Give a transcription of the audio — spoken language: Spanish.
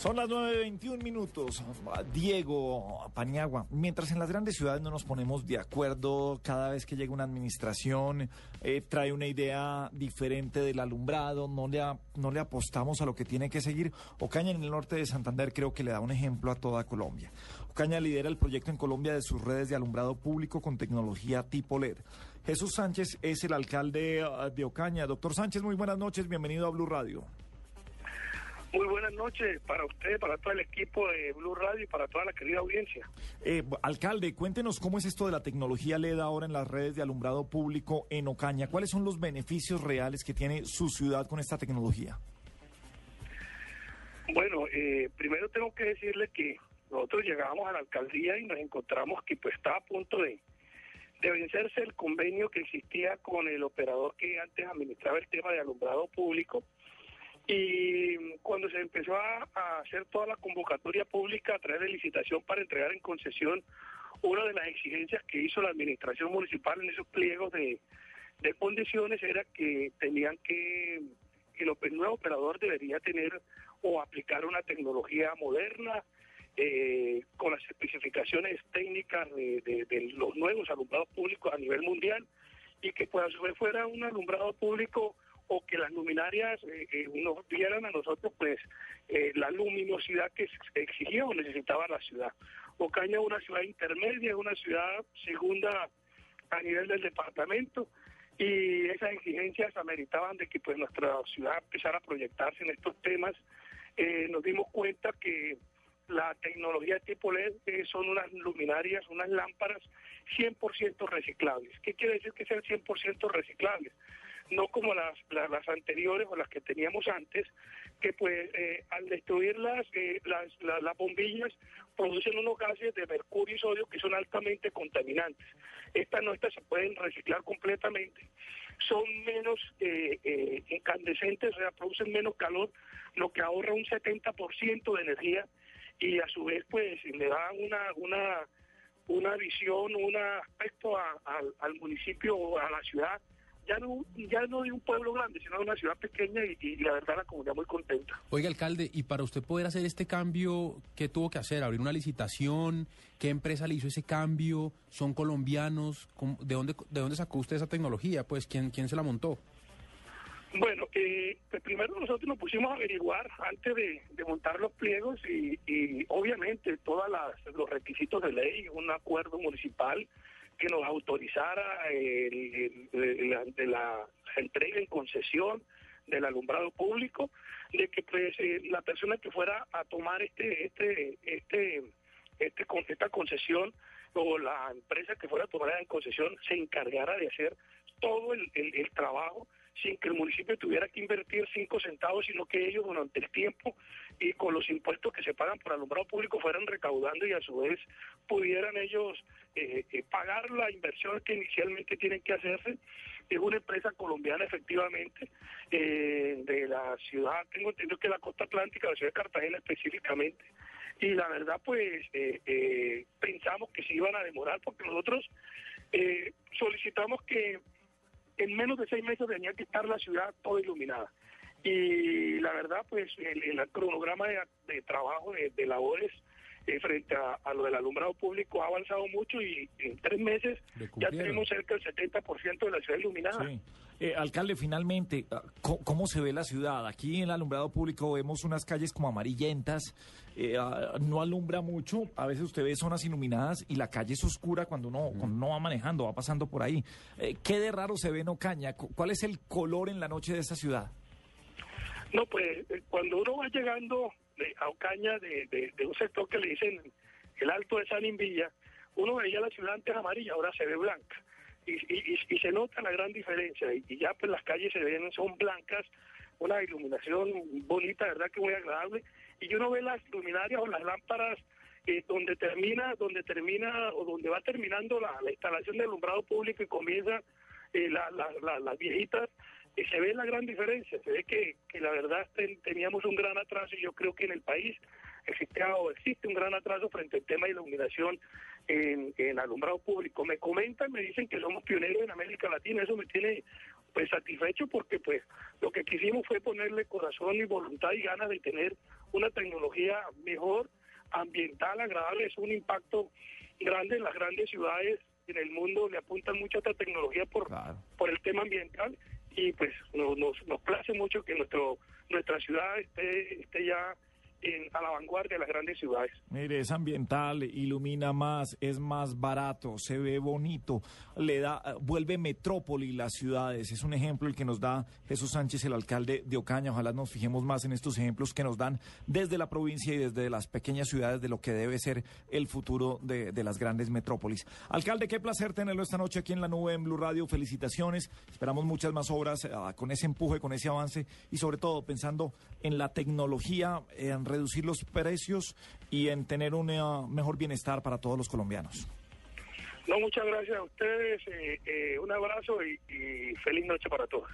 Son las 9.21 minutos. Diego Paniagua, mientras en las grandes ciudades no nos ponemos de acuerdo, cada vez que llega una administración eh, trae una idea diferente del alumbrado, no le, no le apostamos a lo que tiene que seguir. Ocaña en el norte de Santander creo que le da un ejemplo a toda Colombia. Ocaña lidera el proyecto en Colombia de sus redes de alumbrado público con tecnología tipo LED. Jesús Sánchez es el alcalde ah, de Ocaña. Doctor Sánchez, muy buenas noches, bienvenido a Blue Radio. Muy buenas noches para usted, para todo el equipo de Blue Radio y para toda la querida audiencia. Eh, alcalde, cuéntenos cómo es esto de la tecnología LED ahora en las redes de alumbrado público en Ocaña. ¿Cuáles son los beneficios reales que tiene su ciudad con esta tecnología? Bueno, eh, primero tengo que decirle que nosotros llegamos a la alcaldía y nos encontramos que pues estaba a punto de, de vencerse el convenio que existía con el operador que antes administraba el tema de alumbrado público y cuando se empezó a, hacer toda la convocatoria pública a través de licitación para entregar en concesión, una de las exigencias que hizo la administración municipal en esos pliegos de, condiciones era que tenían que, que el nuevo operador debería tener o aplicar una tecnología moderna, eh, con las especificaciones técnicas de, de, los nuevos alumbrados públicos a nivel mundial y que pues fuera un alumbrado público o que las luminarias eh, eh, nos dieran a nosotros pues eh, la luminosidad que exigía o necesitaba la ciudad. Ocaña es una ciudad intermedia, es una ciudad segunda a nivel del departamento y esas exigencias ameritaban de que pues nuestra ciudad empezara a proyectarse en estos temas. nos dimos cuenta que la tecnología tipo LED son unas luminarias, unas lámparas 100% reciclables. ¿Qué quiere decir que sean 100% reciclables? No como las, las, anteriores o las que teníamos antes, que pues eh, al destruir las, eh, las, las, bombillas producen unos gases de mercurio y sodio que son altamente contaminantes. Estas no estas se pueden reciclar completamente, son menos eh, incandescentes, o sea, producen menos calor, lo que ahorra un 70% de energía y a su vez pues le da una, una, una visión, un aspecto al municipio o a la ciudad ya no, ya no de un pueblo grande, sino de una ciudad pequeña y, la verdad la comunidad muy contenta. Oiga, alcalde, y para usted poder hacer este cambio, ¿qué tuvo que hacer? ¿Abrir una licitación? ¿Qué empresa le hizo ese cambio? ¿Son colombianos? ¿De dónde, de dónde sacó usted esa tecnología? Pues, ¿quién, quién se la montó? Bueno, eh, pues primero nosotros nos pusimos a averiguar antes de, montar los pliegos y, y obviamente todos los requisitos de ley, un acuerdo municipal, que nos autorizara el, de la entrega en concesión del alumbrado público, de que pues eh, la persona que fuera a tomar este este este este esta concesión o la empresa que fuera a tomar en concesión se encargara de hacer todo el, el trabajo sin que el municipio tuviera que invertir cinco centavos, sino que ellos durante el tiempo y con los impuestos que se pagan por alumbrado público fueran recaudando y a su vez pudieran ellos eh, eh, pagar la inversión que inicialmente tienen que hacerse. Es una empresa colombiana efectivamente eh, de la ciudad, tengo entendido que la costa atlántica, la ciudad de Cartagena específicamente. Y la verdad pues pensamos que se iban a demorar porque nosotros solicitamos que en menos de seis meses tenía que estar la ciudad toda iluminada. Y la verdad, pues el, cronograma de, trabajo, de, labores eh, frente a, lo del alumbrado público ha avanzado mucho y en tres meses ya tenemos cerca del 70% de la ciudad iluminada. Sí. Eh, alcalde, finalmente, ah, ¿cómo, se ve la ciudad? Aquí en el alumbrado público vemos unas calles como amarillentas, eh, ah, no alumbra mucho, a veces usted ve zonas iluminadas y la calle es oscura cuando uno, no va manejando, va pasando por ahí. Eh, ¿Qué de raro se ve en Ocaña? ¿Cuál es el color en la noche de esta ciudad? No, pues cuando uno va llegando a Ocaña de, de, un sector que le dicen el Alto de San Invilla, uno veía la ciudad antes amarilla, ahora se ve blanca. Y, se nota la gran diferencia. Y, ya pues las calles se ven, son blancas, una iluminación bonita, verdad que muy agradable. Y uno ve las luminarias o las lámparas eh, donde termina, donde termina o donde va terminando la, instalación del alumbrado público y comienza eh, las viejitas, y se ve la gran diferencia, se ve que, que la verdad teníamos un gran atraso y yo creo que en el país existía o existe un gran atraso frente al tema de iluminación en, alumbrado público. Me comentan, me dicen que somos pioneros en América Latina, eso me tiene pues satisfecho porque pues lo que quisimos fue ponerle corazón y voluntad y ganas de tener una tecnología mejor, ambiental, agradable, es un impacto grande en las grandes ciudades en el mundo le apuntan mucho a esta tecnología por, por el tema ambiental y pues nos, nos, nos place mucho que nuestro nuestra ciudad esté, esté ya a la vanguardia de las grandes ciudades. Mire, es ambiental, ilumina más, es más barato, se ve bonito, le da, vuelve metrópoli las ciudades. Es un ejemplo el que nos da Jesús Sánchez, el alcalde de Ocaña. Ojalá nos fijemos más en estos ejemplos que nos dan desde la provincia y desde las pequeñas ciudades de lo que debe ser el futuro de, las grandes metrópolis. Alcalde, qué placer tenerlo esta noche aquí en la nube en Blue Radio. Felicitaciones. Esperamos muchas más obras uh, con ese empuje, con ese avance y sobre todo pensando en la tecnología, en reducir los precios y en tener un uh, mejor bienestar para todos los colombianos. No, muchas gracias a ustedes, eh, eh, un abrazo y feliz noche para todos.